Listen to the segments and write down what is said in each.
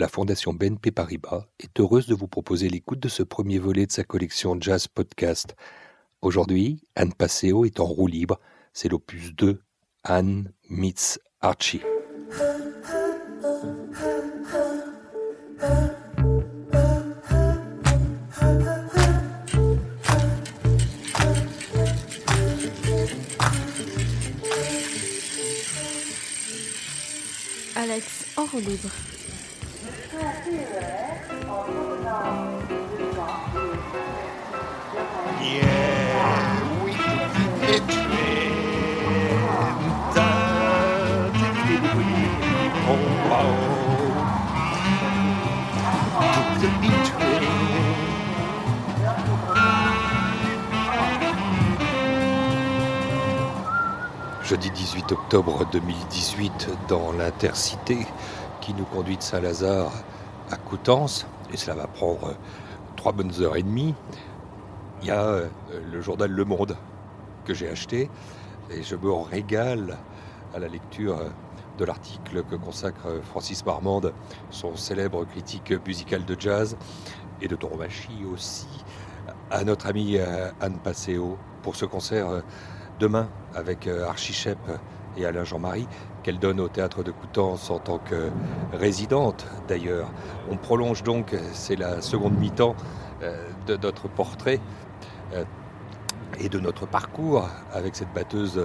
la Fondation BNP Paribas est heureuse de vous proposer l'écoute de ce premier volet de sa collection Jazz Podcast. Aujourd'hui, Anne Passeo est en roue libre. C'est l'opus 2, Anne meets Archie. Alex en roue libre. Jeudi 18 octobre 2018, dans l'intercité qui nous conduit de Saint-Lazare à Coutances, et cela va prendre trois bonnes heures et demie, il y a euh, le journal Le Monde que j'ai acheté, et je me régale à la lecture de l'article que consacre Francis Marmande, son célèbre critique musicale de jazz, et de Tourmachi aussi, à notre amie euh, Anne Passeo, pour ce concert euh, demain avec euh, Archie Shep et Alain Jean-Marie, qu'elle donne au théâtre de Coutances en tant que résidente d'ailleurs. On prolonge donc, c'est la seconde mi-temps euh, de notre portrait euh, et de notre parcours avec cette batteuse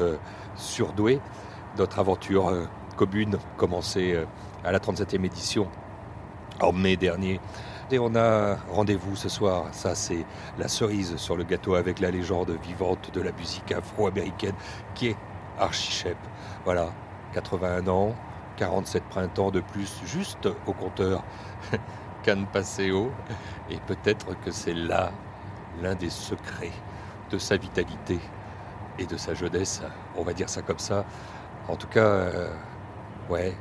surdouée, notre aventure commune commencée à la 37e édition en mai dernier. Et on a rendez-vous ce soir, ça c'est la cerise sur le gâteau avec la légende vivante de la musique afro-américaine qui est Archie Shep. Voilà, 81 ans, 47 printemps de plus juste au compteur qu'Anne Passeo. Et peut-être que c'est là l'un des secrets de sa vitalité et de sa jeunesse, on va dire ça comme ça. En tout cas, euh, ouais,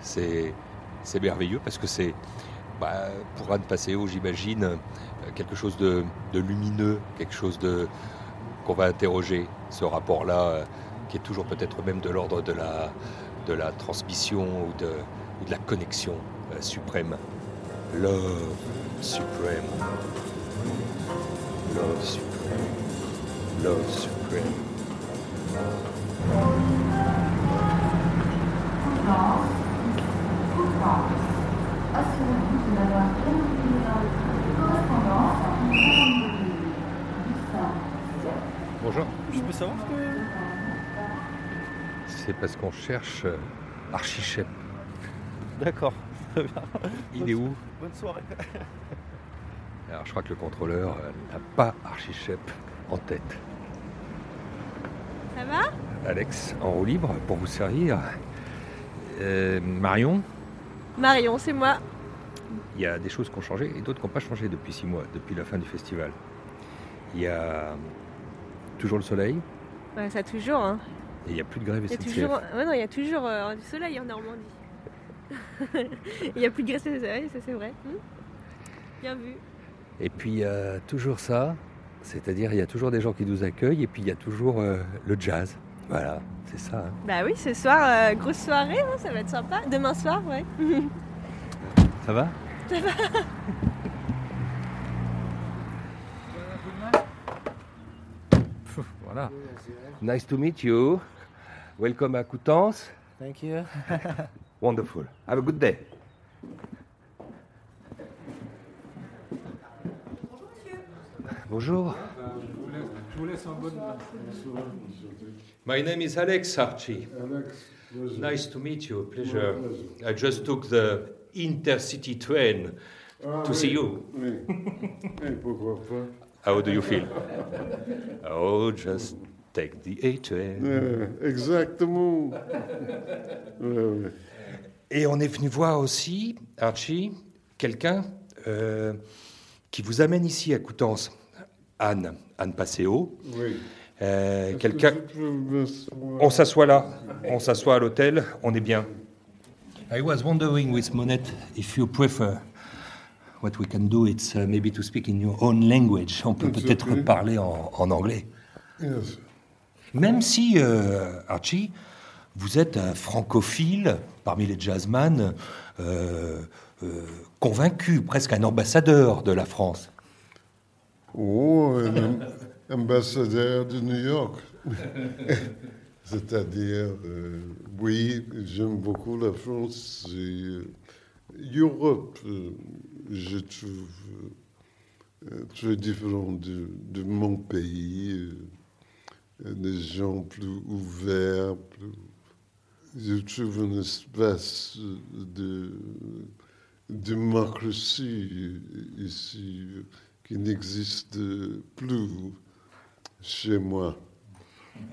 c'est merveilleux parce que c'est bah, pour Anne Passeo, j'imagine, euh, quelque chose de, lumineux, quelque chose de qu'on va interroger, ce rapport-là, euh, qui est toujours peut-être même de l'ordre de la, transmission ou de, la connexion euh, suprême. Love suprême. Love suprême. Love suprême. Assurez-vous de l'avoir bien oublié dans votre correspondance en 42 Bonjour. Je peux savoir ce que. C'est? Parce qu'on cherche euh, Archie Shep. D'accord, très bien. Il est où? Bonne soirée. Alors je crois que le contrôleur euh, n'a pas Archie Shep en tête. Ça va? Alex, en roue libre pour vous servir. Euh, Marion, Marion, c'est moi. Il y a des choses qui ont changé et d'autres qui n'ont pas changé depuis six mois, depuis la fin du festival. Il y a toujours le soleil Ouais, ça toujours. Hein. et il n'y a plus de grève Il y a SNCF. toujours, ouais, non, il y a toujours euh, du soleil en Normandie. il n'y a plus de de soleil, ça c'est vrai. Hmm Bien vu. Et puis il y a toujours ça, c'est-à-dire il y a toujours des gens qui nous accueillent et puis il y a toujours euh, le jazz. Voilà, c'est ça. hein. Bah oui, ce soir, euh, grosse soirée, hein, ça va être sympa. Demain soir, ouais. Ça va? Voilà. Nice to meet you. Welcome à Coutances. Thank you. Wonderful. Have a good day. Bonjour. Je vous laisse en bonne main. My name is Alex Archie. Alex, pleasure. Nice to meet you. Pleasure. I just took the intercity train Ah, to oui, see you. Oui. Et pourquoi pas How do you feel? Oh, just take the A train. Euh, Exactement. Ouais, ouais. Et on est venu voir aussi, Archie, quelqu'un euh, qui vous amène ici à Coutances. Anne, Anne Passeo. Oui. Euh, quelqu'un. On s'assoit là, on s'assoit à l'hôtel, on est bien. I was wondering with Monette if you prefer. What we can do, it's uh, maybe to speak in your own language. On peut peut-être okay. parler en, en anglais. Yes. Même si, euh, Archie, vous êtes un francophile parmi les jazzman, euh, euh, convaincu, presque un ambassadeur de la France. Oh, un am- ambassadeur de New York. C'est-à-dire, euh, oui, j'aime beaucoup la France et euh, l'Europe, euh, je trouve euh, très différent de, mon pays. euh, des gens plus ouverts, je trouve un espace de démocratie ici qui n'existe plus chez moi.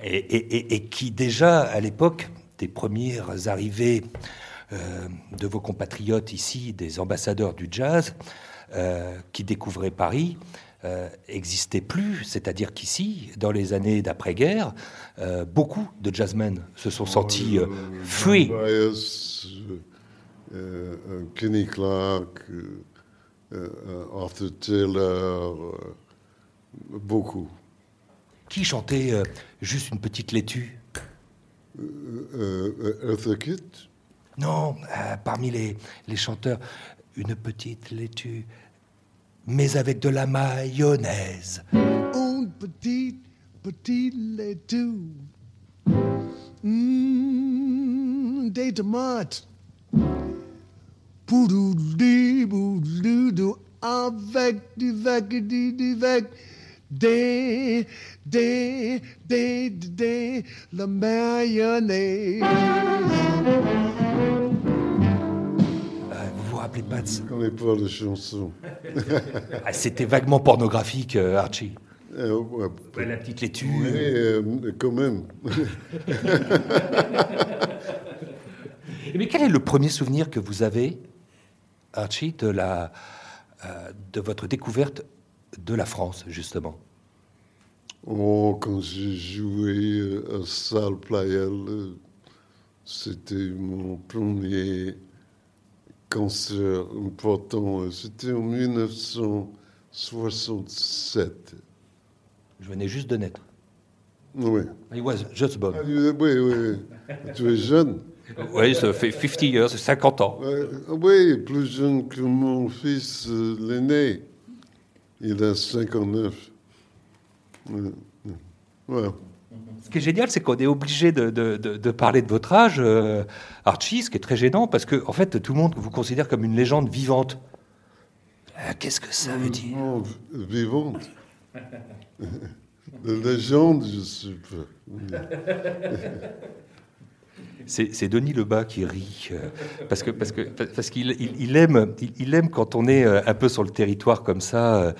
Et, qui déjà, à l'époque des premières arrivées euh, de vos compatriotes ici, des ambassadeurs du jazz, euh, qui découvraient Paris, euh, plus. C'est-à-dire qu'ici, dans les années d'après-guerre, euh, beaucoup de jazzmen se sont sentis euh, Kenny Clark, Arthur Taylor, beaucoup. Qui chantait euh, juste une petite laitue? Euh, euh, Eartha Kitt, Non, euh, parmi les, les chanteurs, une petite laitue, mais avec de la mayonnaise. Une petite, petite laitue. Mmh, des tomates. Poudoudou, poudoudou, avec du vac, du du vac. Des, des, des, des, la mayonnaise. Euh, vous vous rappelez pas de ça? Connais pas les chansons. Ah, C'était vaguement pornographique, euh, Archie. Euh, ouais, Ouais, la petite laitue. mais, euh, quand même. Mais quel est le premier souvenir que vous avez, Archie, de, la, euh, de votre découverte de la France, justement Oh, quand j'ai joué euh, à Salle Playel, euh, c'était mon premier concert important. euh, C'était en 1967. Je venais juste de naître. Oui. I was just born. Ah, oui, oui, oui. Tu es jeune Oui, ça fait 50 years, 50 ans. Oui, plus jeune que mon fils l'aîné. Il a 59. Ouais. Ce qui est génial, c'est qu'on est obligé de, de- de- de parler de votre âge, euh, Archie, ce qui est très gênant, parce que, en fait, tout le monde vous considère comme une légende vivante. Euh, Qu'est-ce que ça veut dire? Non, vivante. La légende, je sais pas. C'est c'est Denis Lebas qui rit, euh, parce que parce que parce qu'il il, il aime il, il aime quand on est euh, un peu sur le territoire comme ça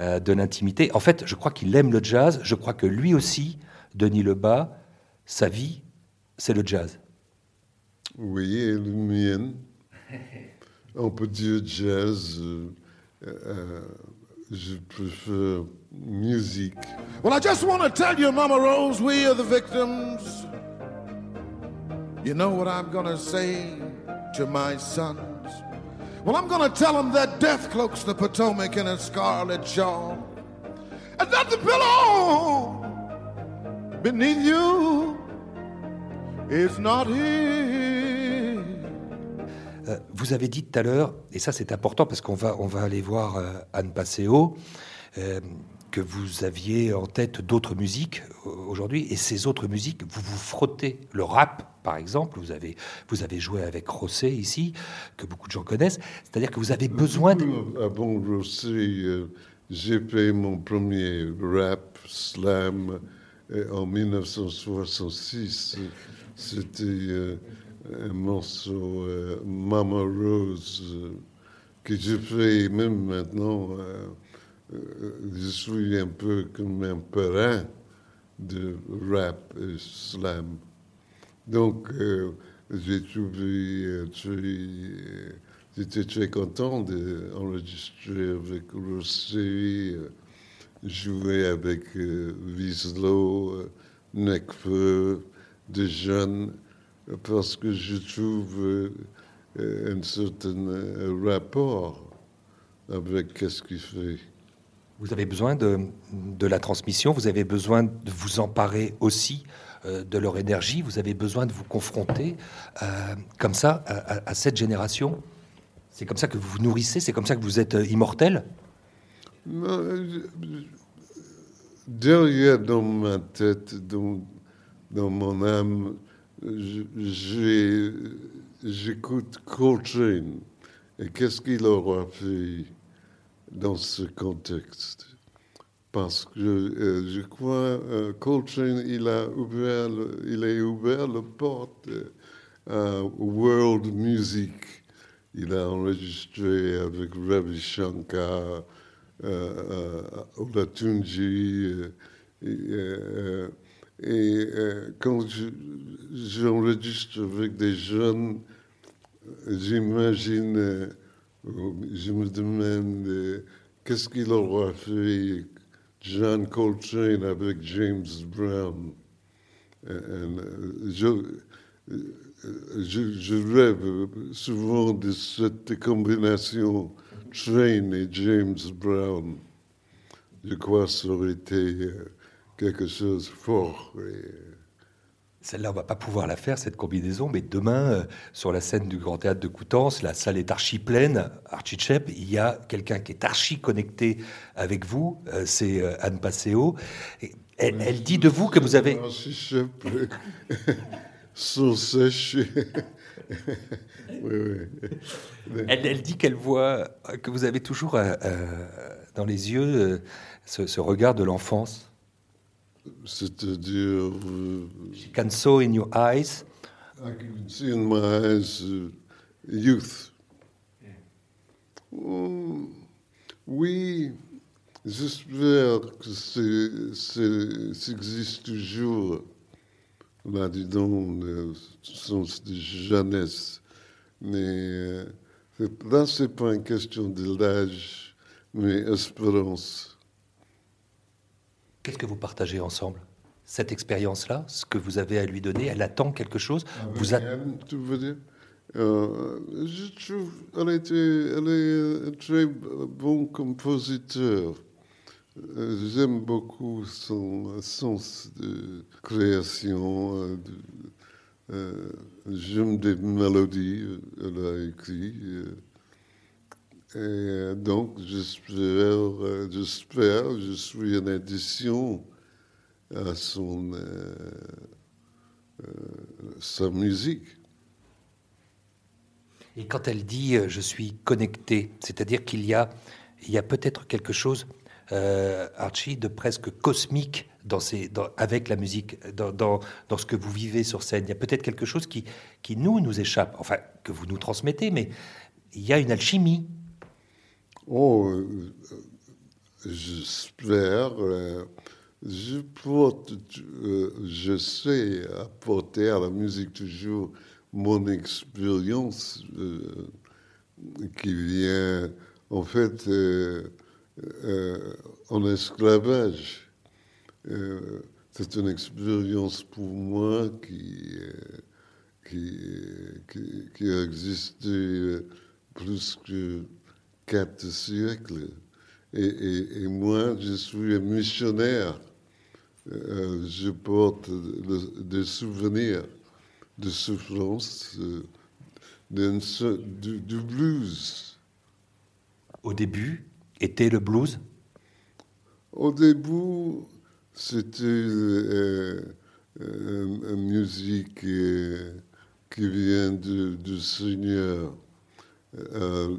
euh, de l'intimité. En fait, je crois qu'il aime le jazz. Je crois que lui aussi, Denis Lebas, sa vie, c'est le jazz. Oui, et le mien. On peut dire jazz. euh, euh, je préfère musique. Well, I just want to tell you, Mama Rose, we are the victims. You know what I'm going to say to my sons? Well, I'm going to tell them that death cloaks the Potomac in a scarlet shawl. And that the pillow beneath you is not here. Euh, vous avez dit tout à l'heure, et ça c'est important parce qu'on va, on va aller voir euh, Anne Passeo, euh, que vous aviez en tête d'autres musiques euh, aujourd'hui, et ces autres musiques, vous vous frottez. Le rap, par exemple, vous avez, vous avez joué avec Rosset ici, que beaucoup de gens connaissent, c'est-à-dire que vous avez besoin de... Avant Rossi, euh, j'ai fait mon premier rap slam euh, en 1966. C'était euh, un morceau Mama Rose que je fais même maintenant. Euh, je suis un peu comme un parrain de rap et slam. Donc, euh, j'ai trouvé euh, J'étais très content d'enregistrer avec Rossi, euh, jouer avec euh, Wieslow, Necfeu, des jeunes, parce que je trouve un certain rapport avec qu'est-ce qu'il fait. Vous avez besoin de, de la transmission, vous avez besoin de vous emparer aussi euh, de leur énergie, vous avez besoin de vous confronter euh, comme ça à, cette génération. C'est comme ça que vous vous nourrissez, c'est comme ça que vous êtes euh, immortel derrière dans ma tête, dans, dans mon âme, j'écoute Coltrane. Et qu'est-ce qu'il aura fait? Dans ce contexte Parce que euh, je crois euh, Coltrane, il a ouvert, il a ouvert la porte euh, à world music. Il a enregistré avec Ravi Shankar, euh, euh, Olatunji. et, quand je- j'enregistre avec des jeunes, j'imagine, je me demande euh, qu'est-ce qu'il aura fait John Coltrane avec James Brown? Euh, je, euh, je, je rêve souvent de cette combinaison Train et James Brown. Je crois que ça aurait été quelque chose de fort. Celle-là, on va pas pouvoir la faire, cette combinaison, mais demain, euh, sur la scène du Grand Théâtre de Coutances, la salle est archi pleine, archi chep, il y a quelqu'un qui est archi connecté avec vous, euh, c'est euh, Anne Passeo. Et elle, elle dit de vous que vous avez... Oui, oui. Elle, elle dit qu'elle voit que vous avez toujours dans les yeux ce, ce regard de l'enfance. C'est-à-dire, euh, She can saw in your eyes. I can see in my eyes uh, youth. Mm, oui, j'espère que c'est- c'est- ça existe toujours là-dedans, le sens de jeunesse. Mais euh, c'est- là, ce n'est pas une question de l'âge, mais espérance. Qu'est-ce que vous partagez ensemble? Cette expérience-là, ce que vous avez à lui donner, elle attend quelque chose? Vous a- Anne, tu veux dire Euh, Je trouve qu'elle était, elle est un très bon compositeur. Euh, J'aime beaucoup son sens de création. euh, de- euh, J'aime des mélodies, euh, elle a écrit. Et donc, j'espère, euh, j'espère, je suis une addition à son, euh, euh, sa musique. Et quand elle dit je suis connecté, c'est-à-dire qu'il y a, il y a peut-être quelque chose, Archie, de presque cosmique dans ces, avec la musique, dans, dans, dans ce que vous vivez sur scène. Il y a peut-être quelque chose qui, qui nous, nous échappe, enfin, que vous nous transmettez, mais il y a une alchimie. Oh, euh, j'espère. euh, je porte, euh, je sais apporter à la musique toujours mon expérience qui vient en fait en esclavage. C'est une expérience pour moi qui, qui, qui, qui a existé plus que quatre siècles. Et, et- et moi, je suis un missionnaire. Euh, je porte le- des souvenirs de souffrance, euh, du, du blues. Au début, était le blues? Au début, c'était euh, une musique qui vient du, du Seigneur. Euh,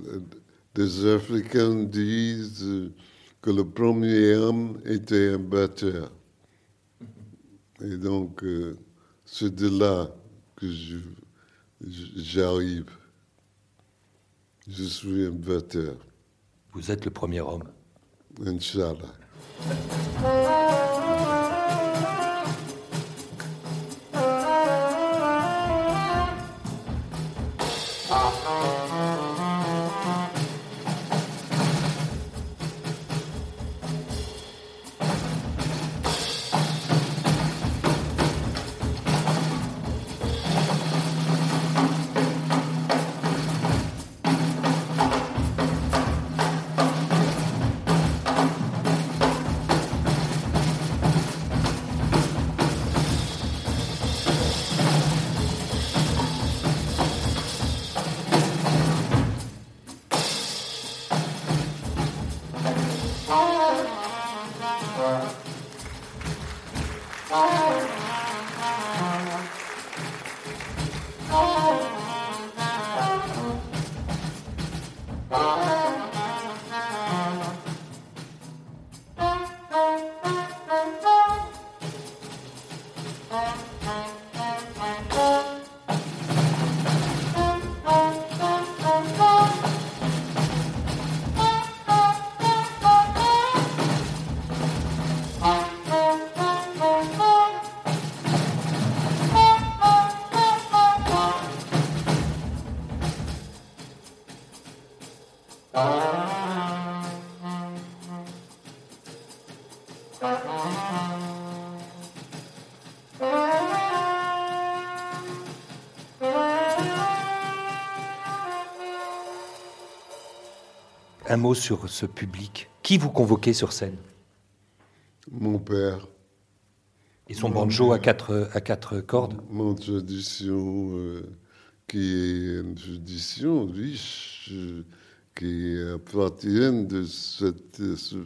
des Africains disent que le premier homme était un batteur. Et donc, euh, c'est de là que je- je- j'arrive. Je suis un batteur, Vous êtes le premier homme. Inch'Allah. Un mot sur ce public. Qui vous convoquez sur scène? Mon père, Et son banjo à quatre, à quatre cordes? Mon tradition, euh, qui est une tradition riche, euh, qui appartient de cette, euh, ce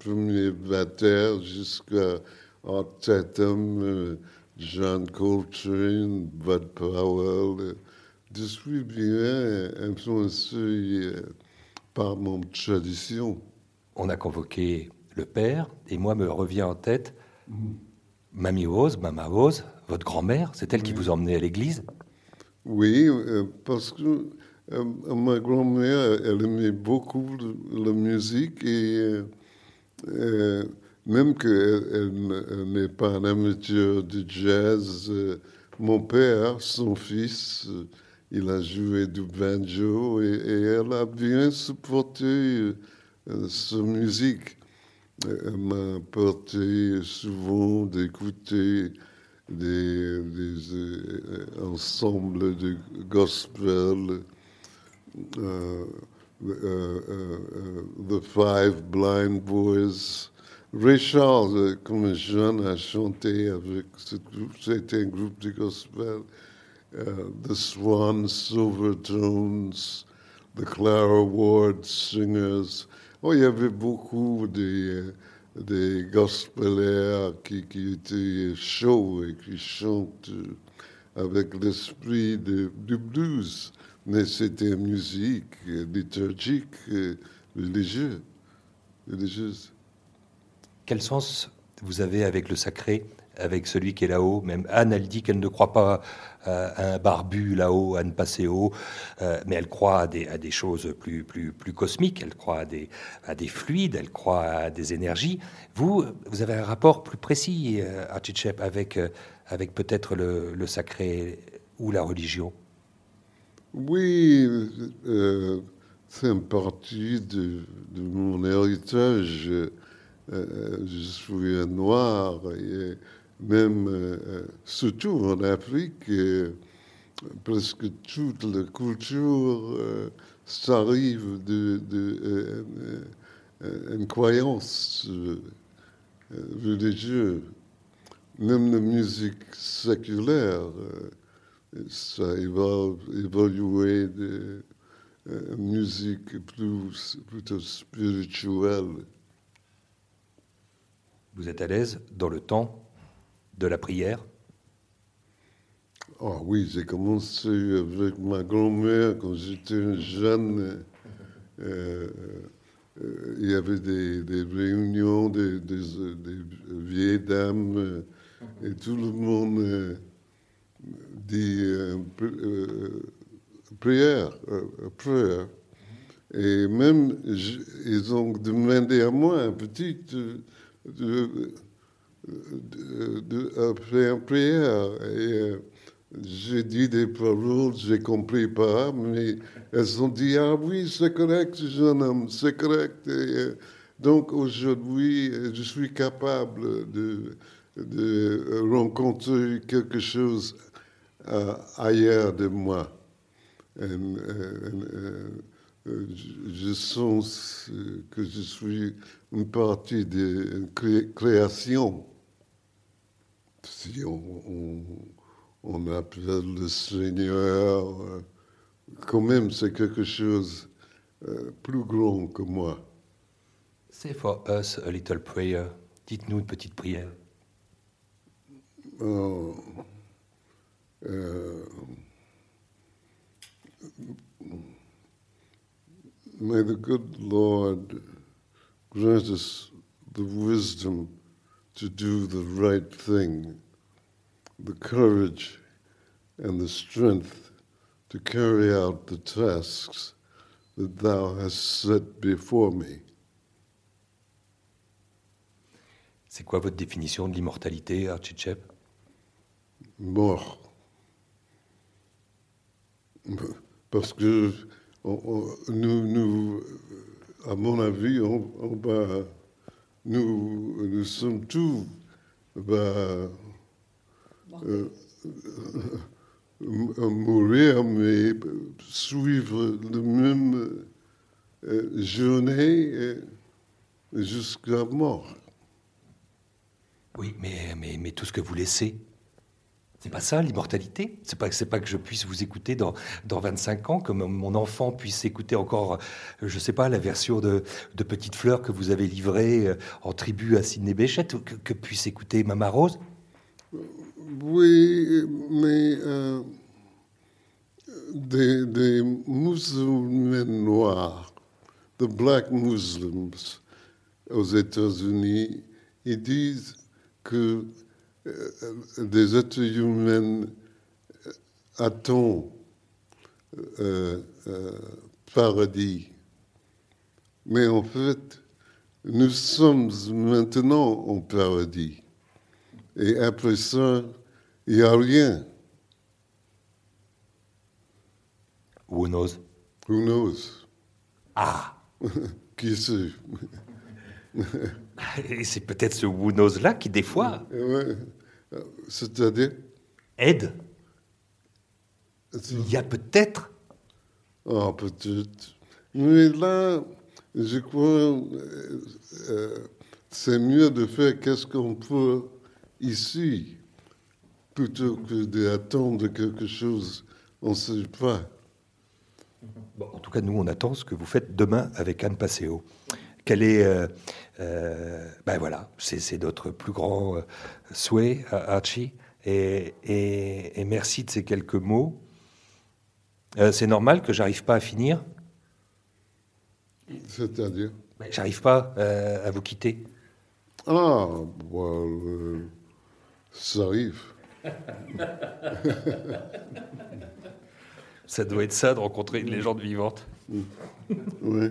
premier batteur jusqu'à Art Tatum, euh, John Coltrane, Bud Powell. Je suis bien influencé par mon tradition. On a convoqué le père, et moi me revient en tête Mamie Rose, Mama Rose, votre grand-mère, c'est elle qui vous emmenait à l'église? Oui, euh, parce que euh, ma grand-mère, elle aimait beaucoup le- la musique et euh, même qu'elle elle, elle n'est pas un amateur de jazz, mon père, son fils, il a joué du banjo et, elle a bien supporté euh, sa musique. Elle m'a apporté souvent d'écouter des, des euh, ensembles de gospel, euh, The Five Blind Boys. Euh, comme jeune, a chanté avec c'était un groupe de gospel. Euh, the Swan Silvertones, the Clara Ward Singers. Oh, il y avait beaucoup euh, des gospelaires qui, qui étaient chauds et qui chantent avec l'esprit de- du blues. Mais c'était musique euh, liturgique, euh, religieuse. religieuse. Quel sens vous avez avec le sacré, avec celui qui est là-haut. Même Anne, elle dit qu'elle ne croit pas euh, à un barbu là-haut, à ne passer haut, euh, mais elle croit à des, à choses plus, cosmiques, elle croit à des, à des fluides, elle croit à des énergies. Vous, vous avez un rapport plus précis, euh, Architchep, avec, euh, avec peut-être le, sacré ou la religion? Oui, c'est une partie de, de mon héritage. Je suis un noir et même, euh, euh, surtout en Afrique, euh, presque toute la culture euh, s'arrive de, de une croyance religieuse. Même la musique séculaire. ça va évoluer de musique plus, plutôt spirituelle. Vous êtes à l'aise dans le temps de la prière Ah oui, j'ai commencé avec ma grand-mère quand j'étais jeune. euh, euh, il y avait des, réunions des, vieilles dames et tout le monde euh, dit pri- prière, prayer. Et même, ils ont demandé à moi, un petit, de, de, à faire une prière. Et euh, j'ai dit des paroles, j'ai compris pas, mais elles ont dit Ah oui, c'est correct, jeune homme, c'est correct. Euh, donc aujourd'hui, euh, je suis capable de, de rencontrer quelque chose euh, ailleurs de moi. Euh, euh, euh, je, sens euh, que je suis une partie de création. Si on, on, on appelle le Seigneur, euh, quand même c'est quelque chose euh, plus grand que moi. Say for us a little prayer. Dites-nous une petite prière. Oh, uh, may the good Lord grant us the wisdom to do the right thing, the courage and the strength to carry out the tasks that thou hast set before me. C'est quoi votre définition de l'immortalité, Archichep? Mort. Parce que on- on- nous, nous, à mon avis, on, on va, nous, nous sommes tous bah, euh, m- mourir, mais suivre le même euh, journée euh, jusqu'à mort. Oui, mais, mais, mais tout ce que vous laissez, c'est pas ça l'immortalité. C'est pas, pas que je puisse vous écouter dans, dans 25 ans, que mon- enfant puisse écouter encore, euh, je sais pas, la version de, de Petite Fleur que vous avez livrée euh, en tribu à Sidney Béchette, que, puisse écouter Mama Rose. Oui, mais euh, des, des musulmans noirs, the black Muslims aux États-Unis, ils disent que des êtres humains attendent euh, euh, paradis? Mais en fait, nous sommes maintenant en paradis. Et après ça, il n'y a rien. Who knows? Who knows? Ah Qui sait? Et c'est peut-être ce who knows là qui, des fois, Ouais. C'est-à-dire, aide. Il y a peut-être ah, peut-être. Mais là, je crois euh, euh, c'est mieux de faire qu'est-ce qu'on peut ici, plutôt que d'attendre quelque chose, on ne sait pas. Bon, en tout cas, nous, on attend ce que vous faites demain avec Anne Passeo. Quel est. euh, euh, ben voilà, c'est notre plus grand euh, souhait, Archie. Et, et- et merci de ces quelques mots. Euh, c'est normal que j'arrive pas à finir. C'est-à-dire, J'arrive pas euh, à vous quitter. ah, well, euh, ça arrive. Ça doit être ça de rencontrer une légende vivante. Oui,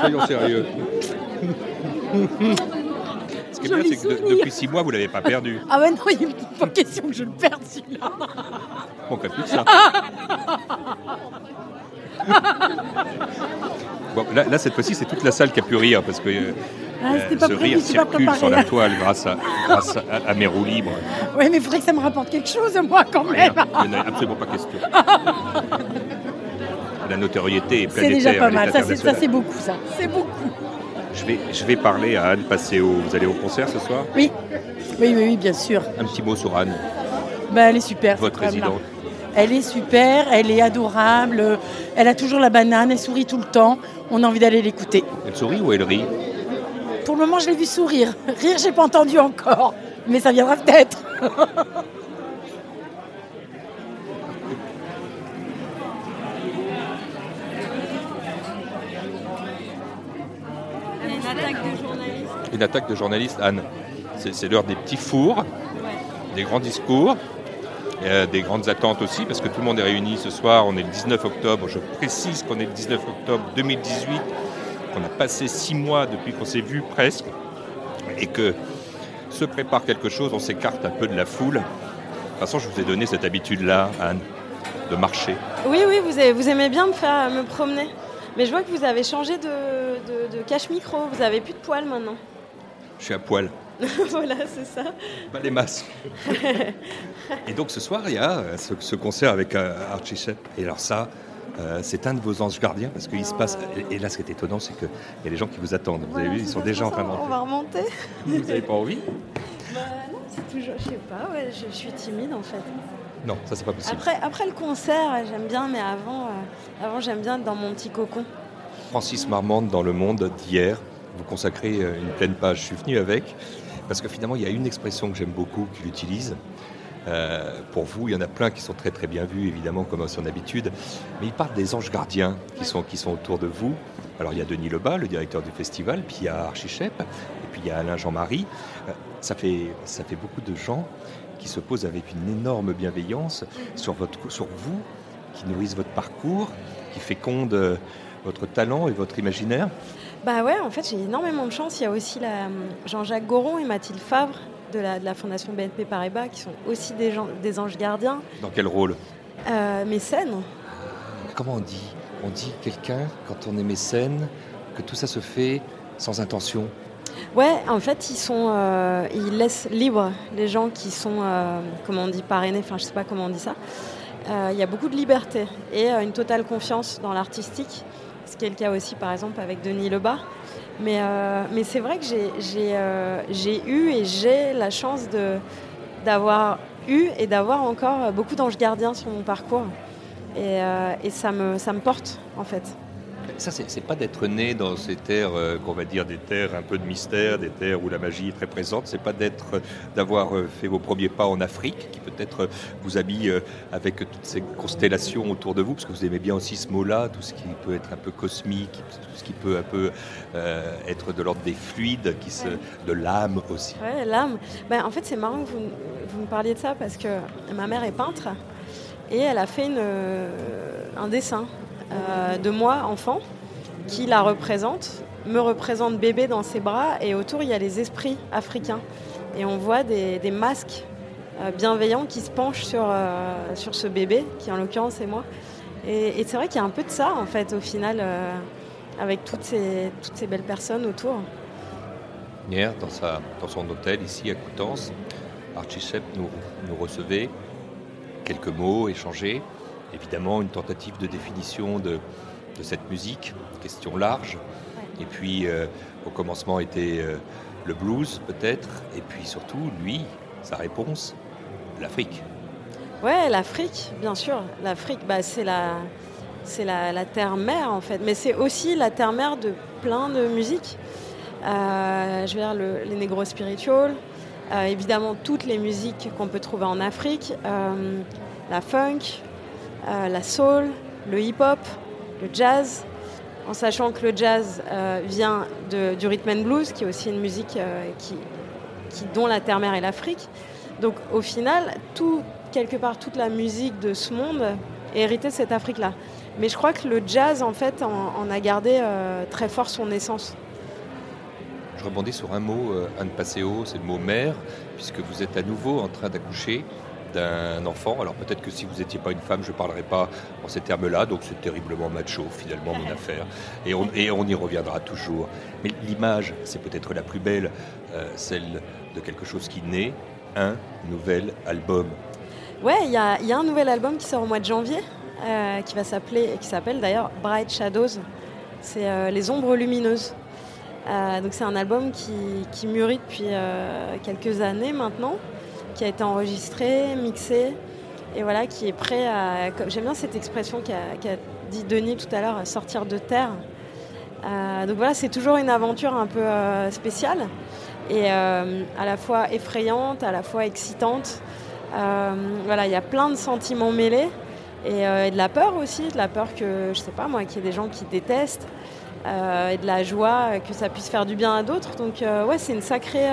Soyons sérieux. Ce qui est bien, c'est que de- depuis six mois, vous l'avez pas perdu. Ah ouais, non, il n'est pas question que je le perde celui-là. On fait plus ça. Bon, là, là, cette fois-ci, c'est toute la salle qui a pu rire parce que euh, Ah, c'était pas ce prévu, rire pas circule sur la toile grâce à, grâce à, à mes roues libres. Oui, mais il faudrait que ça me rapporte quelque chose, moi, quand Rien, même. il n'y en a absolument pas question. La notoriété est C'est planétaire. déjà pas mal. Ça, c'est, c'est beaucoup, ça. C'est beaucoup. Je vais, je vais parler à Anne Passeo. Vous allez au concert ce soir? Oui, oui, oui, oui, bien sûr. Un petit mot sur Anne. Bah, elle est super. votre présidente Elle est super, elle est adorable, elle a toujours la banane, elle sourit tout le temps. On a envie d'aller l'écouter. Elle sourit ou elle rit? Pour le moment, je l'ai vu sourire. Rire, j'ai pas entendu encore, mais ça viendra peut-être. Il y a une attaque de journalistes. Une attaque de journalistes, Anne. C'est l'heure des petits fours, des grands discours, euh, des grandes attentes aussi, parce que tout le monde est réuni ce soir. On est le 19 octobre. Je précise qu'on est le 19 octobre 2018, qu'on a passé six mois depuis qu'on s'est vu presque, et que se prépare quelque chose, on s'écarte un peu de la foule. De toute façon, je vous ai donné cette habitude-là, Anne, de marcher. Oui, oui, vous, aimez bien me faire me promener. Mais je vois que vous avez changé de, de, de cache-micro. Vous avez plus de poils maintenant. Je suis à poil, voilà, c'est ça. pas les masques. Et donc ce soir, il y a euh, ce, ce concert avec euh, Archie Shepp. Et alors ça, euh, c'est un de vos anges gardiens parce qu'il se passe. Et, et là, ce qui est étonnant, c'est qu'il y a des gens qui vous attendent. Vous avez vu, ils sont déjà en train de On va remonter. Vous n'avez pas envie? Bah non, c'est toujours. Je sais pas, ouais, je, je suis timide en fait. Non, ça c'est pas possible. Après, après le concert, j'aime bien, mais avant, euh, avant j'aime bien être dans mon petit cocon. Francis Marmande dans Le Monde d'hier, vous consacrez euh, une pleine page. Je suis venu avec parce que finalement, il y a une expression que j'aime beaucoup qu'il utilise. Euh, pour vous, il y en a plein qui sont très très bien vus, évidemment, comme à son habitude. Mais il parle des anges gardiens qui sont, qui sont autour de vous. Alors il y a Denis Lebas, le directeur du festival, puis il y a Archie Shepp, et puis il y a Alain Jean-Marie. Euh, ça, fait, ça fait beaucoup de gens qui se posent avec une énorme bienveillance sur, votre, sur vous, qui nourrissent votre parcours, qui fécondent votre talent et votre imaginaire. Bah ouais, en fait, j'ai énormément de chance. Il y a aussi la, Jean-Jacques Goron et Mathilde Favre de la, de la Fondation BNP Paribas qui sont aussi des, gens, des anges gardiens. Dans quel rôle? Euh, mécènes. Comment on dit? On dit quelqu'un, quand on est mécène, que tout ça se fait sans intention. Ouais, en fait, ils sont, euh, ils laissent libre les gens qui sont, euh, comment on dit, parrainés. Enfin, je sais pas comment on dit ça. Euh, Il y a beaucoup de liberté et euh, une totale confiance dans l'artistique, ce qui est le cas aussi, par exemple, avec Denis Lebas. Mais, euh, c'est vrai que euh, j'ai eu et j'ai la chance d'avoir eu et d'avoir encore beaucoup d'anges gardiens sur mon parcours. Et, euh, et ça, me, ça me porte, en fait. Ça, c'est pas d'être né dans ces terres, euh, qu'on va dire des terres un peu de mystère, des terres où la magie est très présente. C'est pas d'être, d'avoir euh, fait vos premiers pas en Afrique, qui peut-être euh, vous habille euh, avec toutes ces constellations autour de vous, parce que vous aimez bien aussi ce mot-là, tout ce qui peut être un peu cosmique, tout ce qui peut un peu euh, être de l'ordre des fluides, qui se, de l'âme aussi. Ouais, l'âme. Ben, en fait, c'est marrant que vous, vous me parliez de ça parce que ma mère est peintre et elle a fait euh, un dessin euh, de moi, enfant, qui la représente, me représente bébé dans ses bras et autour, il y a les esprits africains. Et on voit des, masques euh, bienveillants qui se penchent sur, euh, sur ce bébé, qui en l'occurrence est moi. Et, c'est vrai qu'il y a un peu de ça, en fait, au final, avec toutes ces, belles personnes autour. Hier, dans, son hôtel ici à Coutances, nous recevait quelques mots échangés, évidemment une tentative de définition de, de cette musique, question large, et puis euh, au commencement était euh, le blues peut-être, et puis surtout lui, sa réponse, l'Afrique. Ouais, l'Afrique, bien sûr. L'Afrique, bah, c'est la, c'est la, la terre-mère en fait, mais c'est aussi la terre-mère de plein de musiques. Euh, je veux dire le- les négro spirituals, évidemment toutes les musiques qu'on peut trouver en Afrique, la funk, la soul, le hip-hop, le jazz, en sachant que le jazz euh, vient du rhythm and blues, qui est aussi une musique euh, qui, dont la terre-mère est l'Afrique. Donc au final, quelque part, toute la musique de ce monde est héritée de cette Afrique-là. Mais je crois que le jazz, en fait, en, a gardé euh, très fort son essence. Je rebondis sur un mot, euh, Anne Passeo, c'est le mot mère, puisque vous êtes à nouveau en train d'accoucher d'un enfant. Alors peut-être que si vous n'étiez pas une femme, je ne parlerais pas en ces termes-là, donc c'est terriblement macho finalement mon affaire, et on, et on y reviendra toujours. Mais l'image, c'est peut-être la plus belle, euh, celle de quelque chose qui naît, un nouvel album. Ouais, il y a, il y a un nouvel album qui sort au mois de janvier, euh, qui va s'appeler, qui s'appelle d'ailleurs Bright Shadows. C'est euh, les ombres lumineuses. Donc c'est un album qui, qui mûrit depuis quelques années maintenant. Qui a été enregistré, mixé, et voilà, qui est prêt à. J'aime bien cette expression qu'a dit Denis tout à l'heure, sortir de terre. Euh, donc voilà, c'est toujours une aventure un peu euh, spéciale et euh, à la fois effrayante, à la fois excitante. Voilà, il y a plein de sentiments mêlés et, et de la peur aussi, de la peur que, je sais pas moi, qu'il y ait des gens qui détestent et de la joie que ça puisse faire du bien à d'autres. Donc ouais, c'est une sacrée,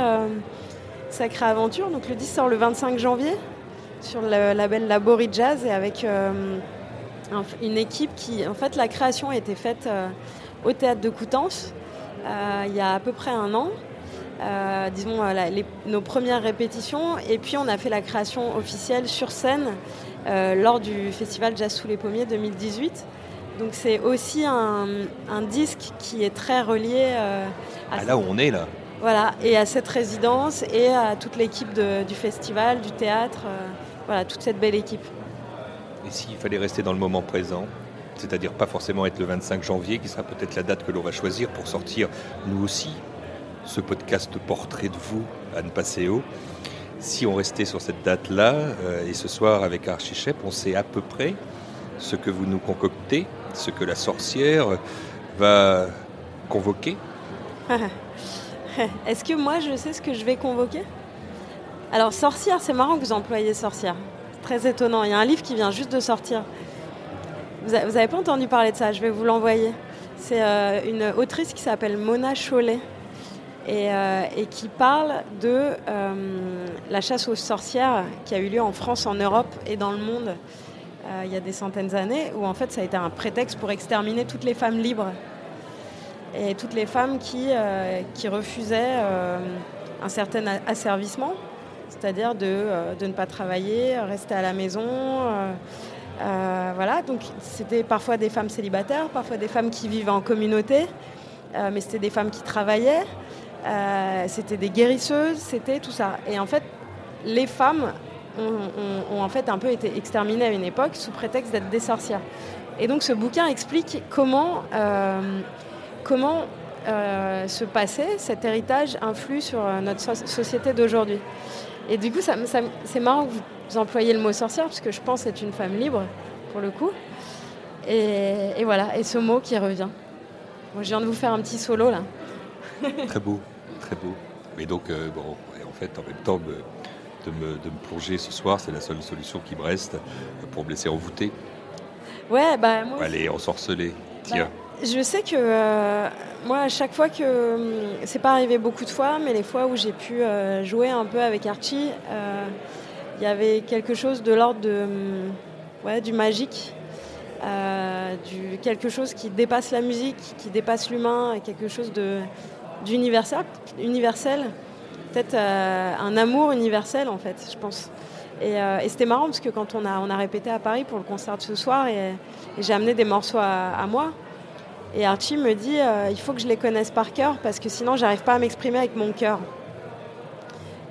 sacrée aventure. Donc le 10 sort le 25 janvier sur le label Labori Jazz et avec euh, un- une équipe qui, en fait, la création a été faite euh, au théâtre de Coutances euh, il y a à peu près un an. Disons nos premières répétitions et puis on a fait la création officielle sur scène lors du festival Jazz sous les pommiers 2018. Donc c'est aussi un, disque qui est très relié euh, à, Ah, là où on est là. Voilà, et à cette résidence et à toute l'équipe du festival, du théâtre, euh, voilà, toute cette belle équipe. Et s'il fallait rester dans le moment présent, c'est-à-dire pas forcément être le 25 janvier, qui sera peut-être la date que l'on va choisir pour sortir, nous aussi, ce podcast portrait de vous, Anne Passeo. Si on restait sur cette date-là, euh, et ce soir avec Archie Shep, on sait à peu près ce que vous nous concoctez, ce que la sorcière va convoquer. Est-ce que moi je sais ce que je vais convoquer? Alors sorcière, c'est marrant que vous employiez sorcière. Très étonnant. Il y a un livre qui vient juste de sortir. Vous n'avez pas entendu parler de ça? Je vais vous l'envoyer. C'est euh, une autrice qui s'appelle Mona Chollet et, euh, et qui parle de euh, la chasse aux sorcières qui a eu lieu en France, en Europe et dans le monde il y a des centaines d'années, où en fait ça a été un prétexte pour exterminer toutes les femmes libres et toutes les femmes qui, euh, qui refusaient euh, un certain asservissement, c'est-à-dire de, euh, de ne pas travailler, rester à la maison. voilà, donc c'était parfois des femmes célibataires, parfois des femmes qui vivaient en communauté, mais c'était des femmes qui travaillaient, c'était des guérisseuses, c'était tout ça. Et en fait, les femmes ont, ont- en fait un peu été exterminées à une époque sous prétexte d'être des sorcières. Et donc ce bouquin explique comment, comment euh, ce passé, cet héritage influe sur euh, notre so- société d'aujourd'hui. Et du coup, ça, ça c'est marrant que vous employiez le mot sorcière, parce que je pense être une femme libre, pour le coup. Et, et voilà, et ce mot qui revient. Bon, je viens de vous faire un petit solo là. Très beau, très beau. Mais donc, euh, bon, en fait, en même temps, me- de, me, de me plonger ce soir, c'est la seule solution qui me reste euh, pour me laisser envoûter. Ouais, bah moi. Allez, ensorceler. Tiens. Je sais que euh, moi, à chaque fois que. hum, C'est pas arrivé beaucoup de fois, mais les fois où j'ai pu euh, jouer un peu avec Archie, euh, il y avait quelque chose de l'ordre de, hum, ouais, du magique, du, quelque chose qui dépasse la musique, qui dépasse l'humain, et quelque chose de, d'universel, universel. Peut-être un amour universel, en fait, je pense. Et, c'était marrant parce que quand on a, on a répété à Paris pour le concert de ce soir, et, j'ai amené des morceaux à moi. Et Archie me dit euh, il faut que je les connaisse par cœur parce que sinon j'arrive pas à m'exprimer avec mon cœur.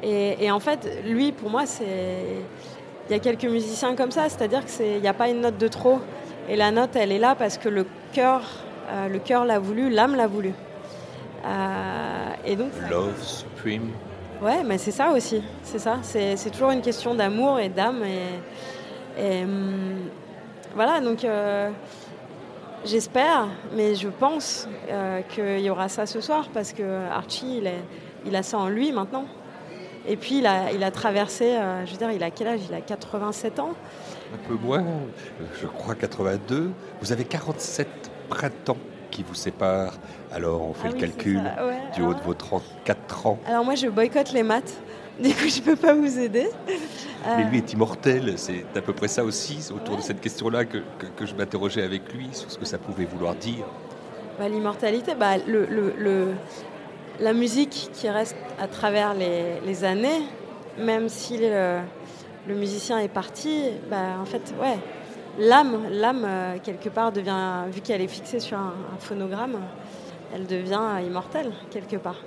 Et, et en fait, lui, pour moi, c'est il y a quelques musiciens comme ça, c'est-à-dire que c'est il n'y a pas une note de trop. Et la note, elle est là parce que le cœur, euh, le cœur l'a voulu, l'âme l'a voulu. Euh, et donc, Love Supreme. Ouais, mais c'est ça aussi. C'est ça. C'est c'est toujours une question d'amour et d'âme. Et, et, hum, voilà, donc euh, j'espère, mais je pense euh, qu'il y aura ça ce soir parce que Archie, il, est, il a ça en lui maintenant. Et puis il a, il a traversé, euh, je veux dire, il a quel âge? Il a 87 ans. Un peu moins, je crois 82. Vous avez 47 printemps qui vous séparent. Alors, on fait Ah le calcul ouais. du haut de vos 34 ans. Alors moi, je boycotte les maths. Du coup, je peux pas vous aider. Mais Euh, lui est immortel, c'est à peu près ça aussi, autour de cette question-là que, que- que je m'interrogeais avec lui, sur ce que ça pouvait vouloir dire. Bah, L'immortalité, bah, le, le- le- la musique qui reste à travers les, les années, même si le, le musicien est parti, bah, en fait, ouais, l'âme, l'âme euh, quelque part devient, vu qu'elle est fixée sur un, un phonogramme, elle devient immortelle quelque part.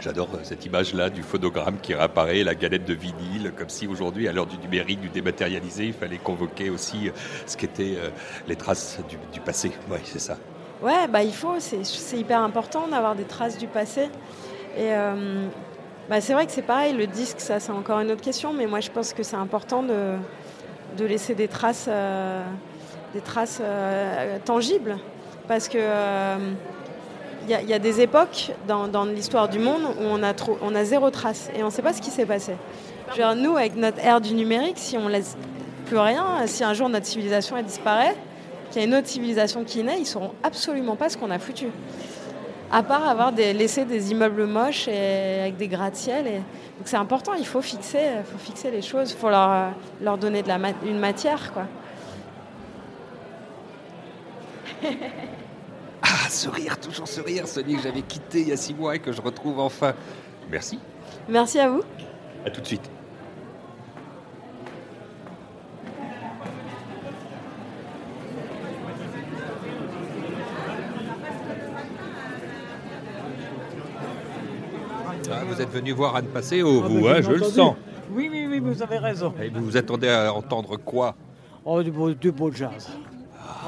J'adore cette image-là du phonogramme qui réapparaît, la galette de vinyle, comme si aujourd'hui, à l'heure du numérique, du dématérialisé, il fallait convoquer aussi euh, ce qu'étaient euh, les traces du, passé. Oui, c'est ça. Ouais, bah il faut, c'est hyper important d'avoir des traces du passé. Et, euh, Bah, c'est vrai que c'est pareil, le disque, ça c'est encore une autre question, mais moi je pense que c'est important de, laisser des traces, euh, des traces euh, tangibles. Parce que euh, y, a- il y a des époques dans, l'histoire du monde où on a, trop, on a zéro trace et on ne sait pas ce qui s'est passé. Nous, avec notre ère du numérique, si on laisse plus rien, si un jour notre civilisation disparaît, qu'il y a une autre civilisation qui naît, ils sauront absolument pas ce qu'on a foutu. À part avoir laissé des immeubles moches et avec des gratte-ciel. Et... Donc c'est important, il faut fixer, faut fixer les choses, il faut leur, donner de la une matière. Quoi. Ah, sourire, toujours sourire, celui que j'avais quitté il y a six mois et que je retrouve enfin. Merci. Merci à vous. À tout de suite. Ah, vous êtes venu voir Anne Passeo, Ah, vous, mais hein, je le sens. Oui, oui, oui, vous avez raison. Et vous vous attendez à entendre quoi? Oh, du beau, du beau jazz.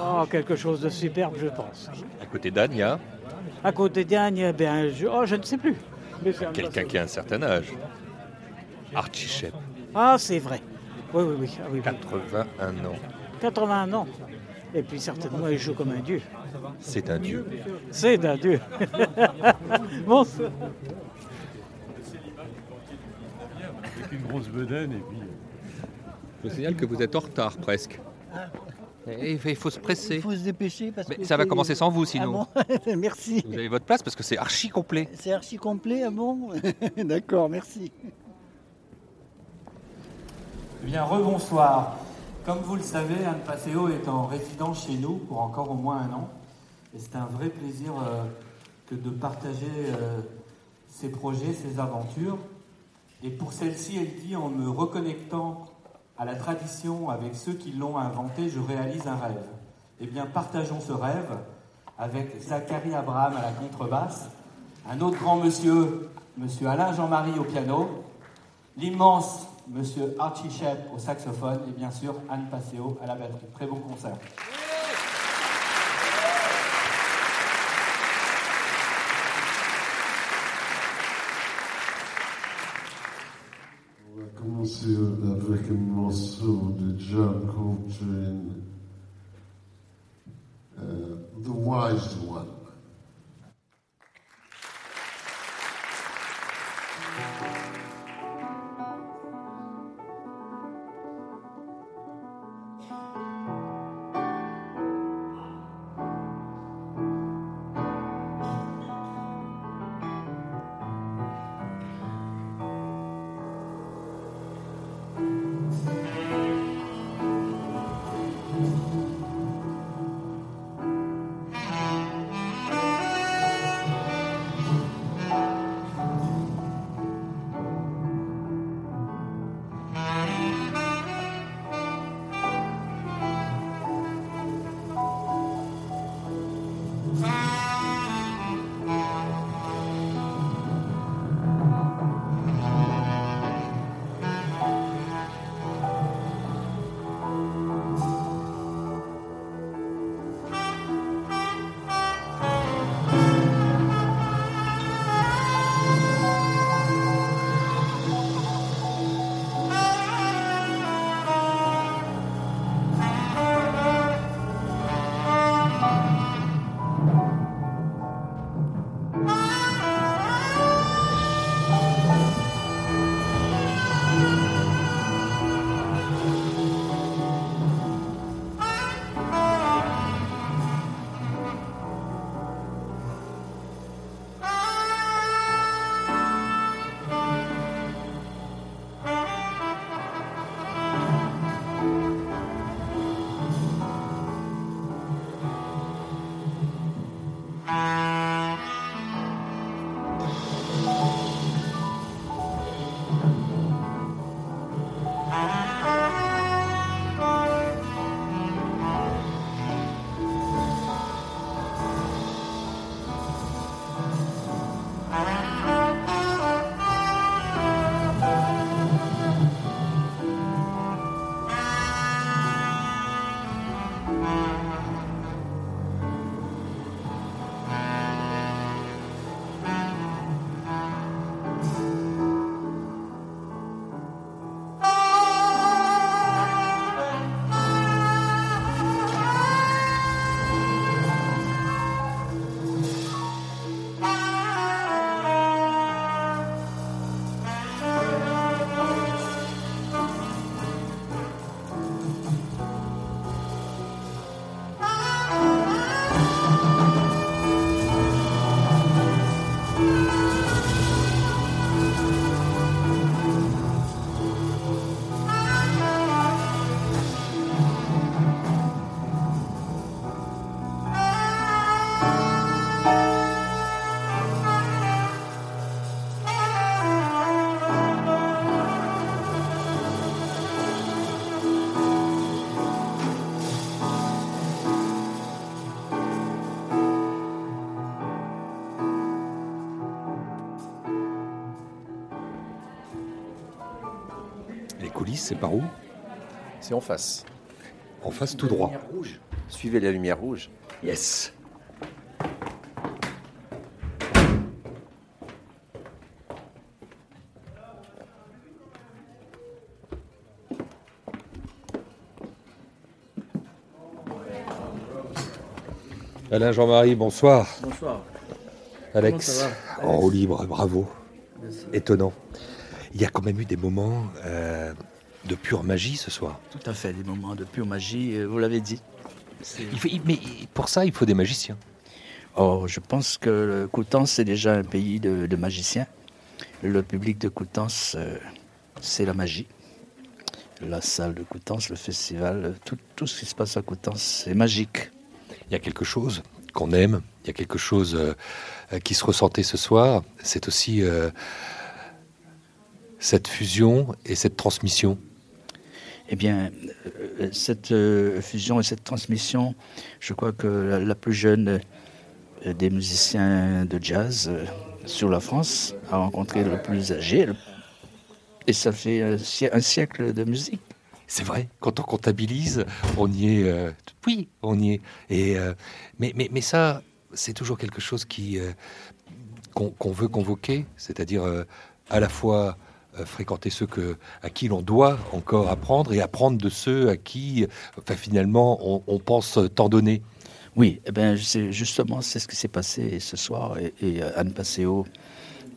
Oh, quelque chose de superbe, je pense. À côté d'Anne, il y a À côté d'Anne, bien, je, oh, je ne sais plus. Quelqu'un qui a un certain âge. Archie Shep, Ah, c'est vrai. Oui, oui, oui. Ah, oui, oui. 81 ans. 81 ans. Et puis certainement, il joue comme un dieu. C'est un dieu. C'est un dieu. Bonsoir. Avec une grosse bedaine et puis. Je vous signale que vous êtes en retard presque. Et Il faut se presser. Il faut se dépêcher parce Mais que ça va commencer sans vous sinon. Ah bon Merci. Vous avez votre place parce que c'est archi complet. C'est archi complet, ah bon D'accord, merci. Eh bien, rebonsoir. Comme vous le savez, Anne Passeo est en résidence chez nous pour encore au moins un an. Et c'est un vrai plaisir euh, que de partager euh, ses projets, ses aventures. Et pour celle-ci, elle dit en me reconnectant à la tradition avec ceux qui l'ont inventé, je réalise un rêve. Eh bien, partageons ce rêve avec Zachary Abraham à la contrebasse, un autre grand monsieur, monsieur Alain Jean-Marie au piano, l'immense monsieur Archie Shep au saxophone et bien sûr Anne Passeo à la batterie. Très bon concert. On va commencer avec un morceau de John Coltrane, euh, The Wise One. C'est par où? C'est en face. En face, tout droit. Suivez la lumière rouge. Yes. Alain Jean-Marie, bonsoir. Bonsoir. Alex, Comment ça va, en roue libre, bravo. Merci. Étonnant. Il y a quand même eu des moments euh, de pure magie ce soir. Tout à fait, des moments de pure magie, euh, vous l'avez dit. Il faut- il- mais pour ça, il faut des magiciens. Oh, je pense que le Coutances, c'est déjà un pays de, de magiciens. Le public de Coutances, euh, c'est la magie. La salle de Coutances, le festival, tout, tout ce qui se passe à Coutances, c'est magique. Il y a quelque chose qu'on aime, il y a quelque chose euh, euh, qui se ressentait ce soir. C'est aussi euh, cette fusion et cette transmission. Eh bien, euh, cette euh, fusion et cette transmission, je crois que la, plus jeune euh, des musiciens de jazz sur la France a rencontré le plus âgé. Et ça fait un, siè- un siècle de musique. C'est vrai, quand on comptabilise, on y est. oui, on y est. Et, mais, ça, c'est toujours quelque chose qu'on veut convoquer, c'est-à-dire à la fois fréquenter ceux à qui l'on doit encore apprendre et apprendre de ceux à qui, finalement, on, pense tant donner. Oui, eh ben, justement, c'est ce qui s'est passé ce soir. Et, euh, Anne Passeo